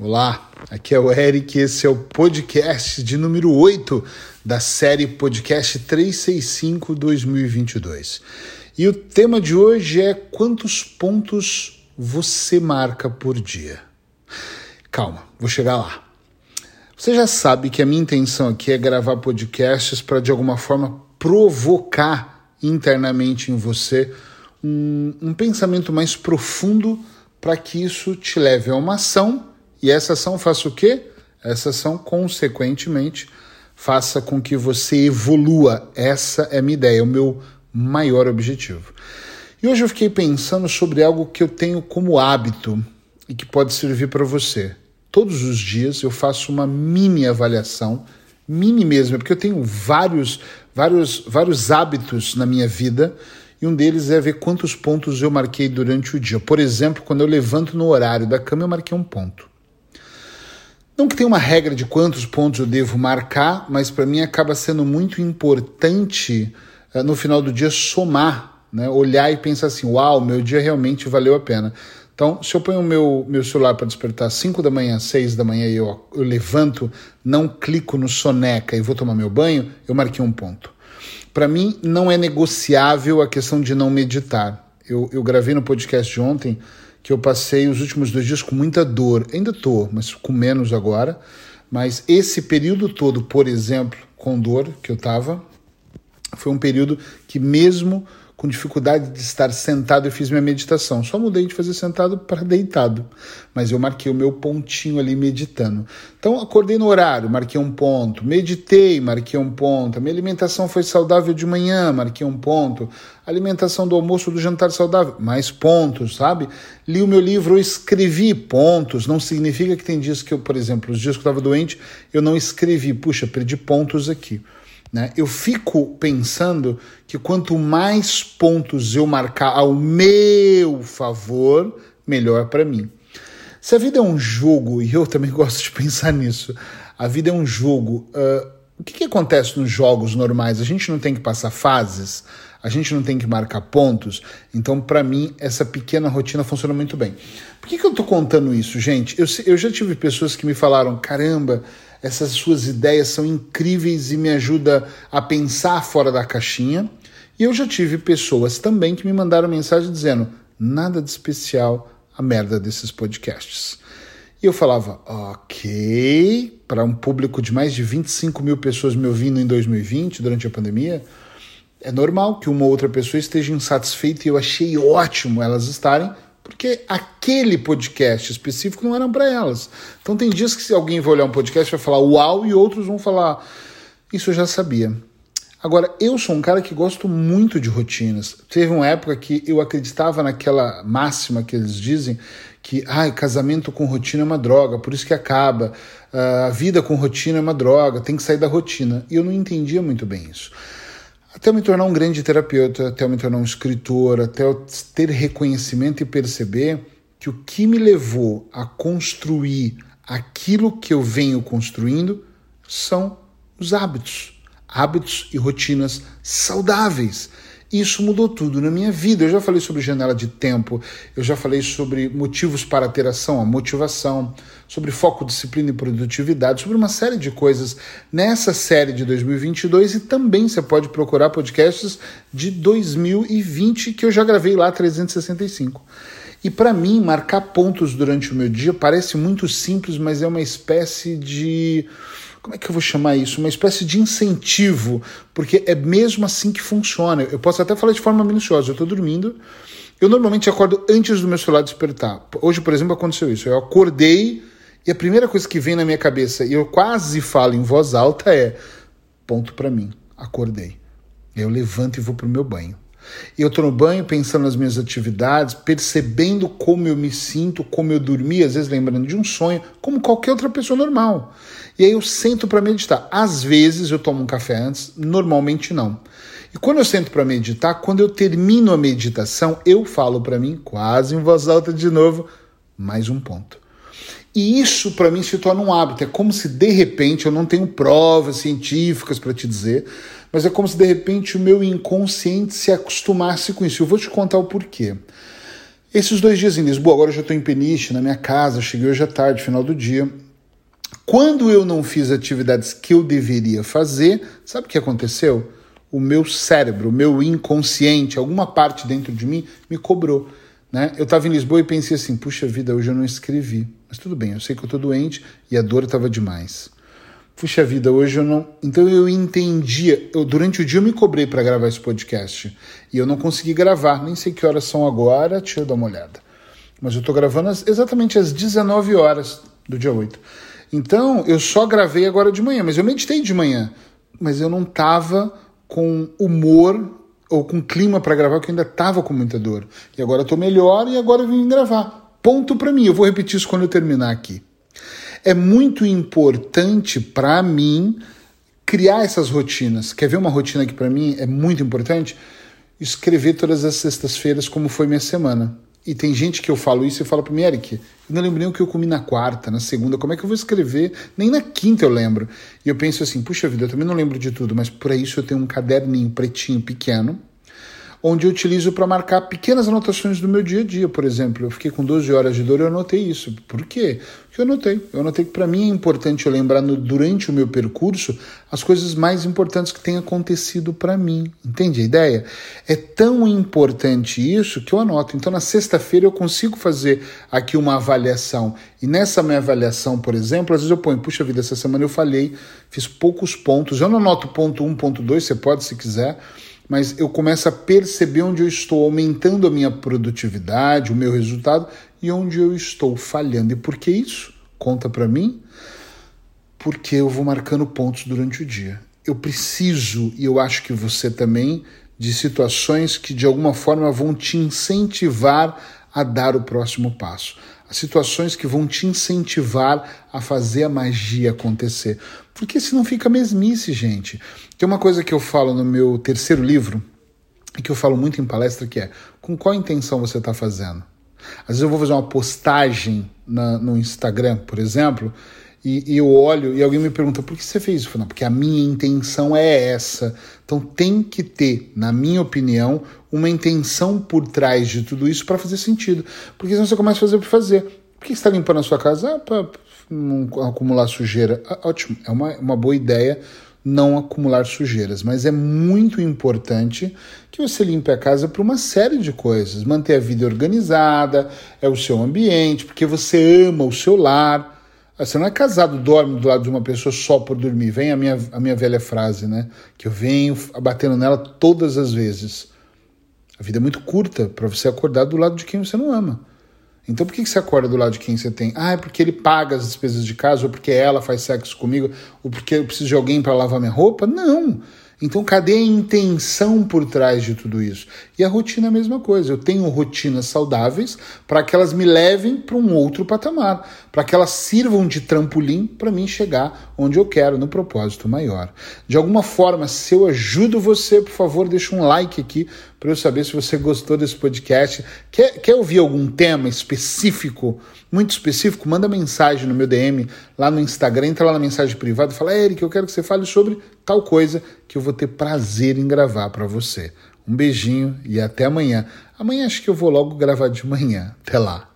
Olá, aqui é o Eric, esse é o podcast de número 8 da série Podcast 365 2022. E o tema de hoje é quantos pontos você marca por dia. Calma, vou chegar lá. Você já sabe que a minha intenção aqui é gravar podcasts para de alguma forma provocar internamente em você um, um pensamento mais profundo para que isso te leve a uma ação e essa ação faça o quê? Essa ação, consequentemente, faça com que você evolua. Essa é a minha ideia, é o meu maior objetivo. E hoje eu fiquei pensando sobre algo que eu tenho como hábito e que pode servir para você. Todos os dias eu faço uma mini avaliação, mini mesmo, porque eu tenho vários, vários, vários hábitos na minha vida e um deles é ver quantos pontos eu marquei durante o dia. Por exemplo, quando eu levanto no horário da cama, eu marquei um ponto. Não que tenha uma regra de quantos pontos eu devo marcar, mas para mim acaba sendo muito importante uh, no final do dia somar, né? olhar e pensar assim: uau, meu dia realmente valeu a pena. Então, se eu ponho o meu, meu celular para despertar às 5 da manhã, 6 da manhã e eu, eu levanto, não clico no soneca e vou tomar meu banho, eu marquei um ponto. Para mim, não é negociável a questão de não meditar. Eu, eu gravei no podcast de ontem que eu passei os últimos dois dias com muita dor. Ainda estou, mas com menos agora. Mas esse período todo, por exemplo, com dor que eu estava, foi um período que mesmo com dificuldade de estar sentado, eu fiz minha meditação. Só mudei de fazer sentado para deitado, mas eu marquei o meu pontinho ali meditando. Então, acordei no horário, marquei um ponto. Meditei, marquei um ponto. A minha alimentação foi saudável de manhã, marquei um ponto. Alimentação do almoço, do jantar saudável, mais pontos, sabe? Li o meu livro, eu escrevi pontos. Não significa que tem dias que eu, por exemplo, os dias que eu estava doente, eu não escrevi. Puxa, perdi pontos aqui. Né? Eu fico pensando que quanto mais pontos eu marcar ao meu favor, melhor para mim. Se a vida é um jogo, e eu também gosto de pensar nisso, a vida é um jogo. Uh, o que, que acontece nos jogos normais? A gente não tem que passar fases, a gente não tem que marcar pontos. Então, para mim, essa pequena rotina funciona muito bem. Por que, que eu estou contando isso, gente? Eu, eu já tive pessoas que me falaram: caramba, essas suas ideias são incríveis e me ajuda a pensar fora da caixinha. E eu já tive pessoas também que me mandaram mensagem dizendo: nada de especial a merda desses podcasts. E eu falava, ok, para um público de mais de 25 mil pessoas me ouvindo em 2020, durante a pandemia, é normal que uma outra pessoa esteja insatisfeita e eu achei ótimo elas estarem, porque aquele podcast específico não era para elas. Então tem dias que se alguém vai olhar um podcast vai falar uau e outros vão falar isso eu já sabia. Agora, eu sou um cara que gosto muito de rotinas. Teve uma época que eu acreditava naquela máxima que eles dizem que ai, casamento com rotina é uma droga, por isso que acaba. Ah, a vida com rotina é uma droga, tem que sair da rotina. E eu não entendia muito bem isso até eu me tornar um grande terapeuta, até eu me tornar um escritor, até eu ter reconhecimento e perceber que o que me levou a construir aquilo que eu venho construindo são os hábitos, hábitos e rotinas saudáveis. Isso mudou tudo na minha vida. Eu já falei sobre janela de tempo, eu já falei sobre motivos para ter ação, a motivação, sobre foco, disciplina e produtividade, sobre uma série de coisas nessa série de 2022 e também você pode procurar podcasts de 2020 que eu já gravei lá 365. E para mim, marcar pontos durante o meu dia parece muito simples, mas é uma espécie de como é que eu vou chamar isso? Uma espécie de incentivo, porque é mesmo assim que funciona. Eu posso até falar de forma minuciosa. Eu estou dormindo, eu normalmente acordo antes do meu celular despertar. Hoje, por exemplo, aconteceu isso. Eu acordei e a primeira coisa que vem na minha cabeça, e eu quase falo em voz alta, é: ponto para mim, acordei. Eu levanto e vou para o meu banho. Eu estou no banho pensando nas minhas atividades, percebendo como eu me sinto, como eu dormi, às vezes lembrando de um sonho, como qualquer outra pessoa normal. E aí eu sento para meditar. Às vezes eu tomo um café antes, normalmente não. E quando eu sento para meditar, quando eu termino a meditação, eu falo para mim, quase em voz alta de novo, mais um ponto. E isso para mim se torna um hábito. É como se de repente eu não tenho provas científicas para te dizer, mas é como se de repente o meu inconsciente se acostumasse com isso. Eu vou te contar o porquê. Esses dois dias em Lisboa, agora eu já estou em Peniche, na minha casa, cheguei hoje à tarde, final do dia. Quando eu não fiz atividades que eu deveria fazer, sabe o que aconteceu? O meu cérebro, o meu inconsciente, alguma parte dentro de mim me cobrou. Né? Eu estava em Lisboa e pensei assim: puxa vida, hoje eu não escrevi. Mas tudo bem, eu sei que eu estou doente e a dor estava demais. Puxa vida, hoje eu não. Então eu entendia. Eu, durante o dia eu me cobrei para gravar esse podcast e eu não consegui gravar. Nem sei que horas são agora, deixa eu dar uma olhada. Mas eu estou gravando exatamente às 19 horas do dia 8. Então eu só gravei agora de manhã, mas eu meditei de manhã. Mas eu não estava com humor ou com clima para gravar, porque eu ainda estava com muita dor. E agora estou melhor e agora eu vim gravar. Ponto para mim. Eu vou repetir isso quando eu terminar aqui. É muito importante para mim criar essas rotinas. Quer ver uma rotina que para mim é muito importante? Escrever todas as sextas-feiras como foi minha semana. E tem gente que eu falo isso e fala para mim, Eric, eu não lembro nem o que eu comi na quarta, na segunda, como é que eu vou escrever? Nem na quinta eu lembro. E eu penso assim, puxa vida, eu também não lembro de tudo, mas por isso eu tenho um caderninho pretinho pequeno, onde eu utilizo para marcar pequenas anotações do meu dia a dia, por exemplo. Eu fiquei com 12 horas de dor e eu anotei isso. Por quê? Porque eu anotei. Eu anotei que para mim é importante eu lembrar no, durante o meu percurso as coisas mais importantes que têm acontecido para mim. Entende a ideia? É tão importante isso que eu anoto. Então na sexta-feira eu consigo fazer aqui uma avaliação. E nessa minha avaliação, por exemplo, às vezes eu ponho, puxa vida, essa semana eu falhei, fiz poucos pontos. Eu não anoto ponto 1, ponto 2, você pode se quiser mas eu começo a perceber onde eu estou aumentando a minha produtividade, o meu resultado e onde eu estou falhando. E por que isso? Conta para mim. Porque eu vou marcando pontos durante o dia. Eu preciso, e eu acho que você também, de situações que de alguma forma vão te incentivar a dar o próximo passo. As situações que vão te incentivar a fazer a magia acontecer. Porque senão fica mesmice, gente. Tem uma coisa que eu falo no meu terceiro livro, e que eu falo muito em palestra, que é com qual intenção você está fazendo? Às vezes eu vou fazer uma postagem na, no Instagram, por exemplo, e, e, eu olho e alguém me pergunta por que você fez isso? Porque a minha intenção é essa. Então tem que ter, na minha opinião, uma intenção por trás de tudo isso para fazer sentido. Porque senão você começa a fazer por fazer. Por que você está limpando a sua casa? Ah, para não acumular sujeira. Ah, ótimo, é uma, uma boa ideia não acumular sujeiras, mas é muito importante que você limpe a casa para uma série de coisas, manter a vida organizada, é o seu ambiente, porque você ama o seu lar. Você não é casado, dorme do lado de uma pessoa só por dormir. Vem a minha, a minha velha frase, né? Que eu venho batendo nela todas as vezes. A vida é muito curta para você acordar do lado de quem você não ama. Então por que você acorda do lado de quem você tem? Ah, é porque ele paga as despesas de casa, ou porque ela faz sexo comigo, ou porque eu preciso de alguém para lavar minha roupa? Não. Então, cadê a intenção por trás de tudo isso? E a rotina é a mesma coisa. Eu tenho rotinas saudáveis para que elas me levem para um outro patamar, para que elas sirvam de trampolim para mim chegar onde eu quero, no propósito maior. De alguma forma, se eu ajudo você, por favor, deixa um like aqui para eu saber se você gostou desse podcast. Quer, quer ouvir algum tema específico, muito específico? Manda mensagem no meu DM lá no Instagram, entra lá na mensagem privada e fala: Eric, eu quero que você fale sobre tal coisa que eu vou ter prazer em gravar para você. Um beijinho e até amanhã. Amanhã acho que eu vou logo gravar de manhã. Até lá.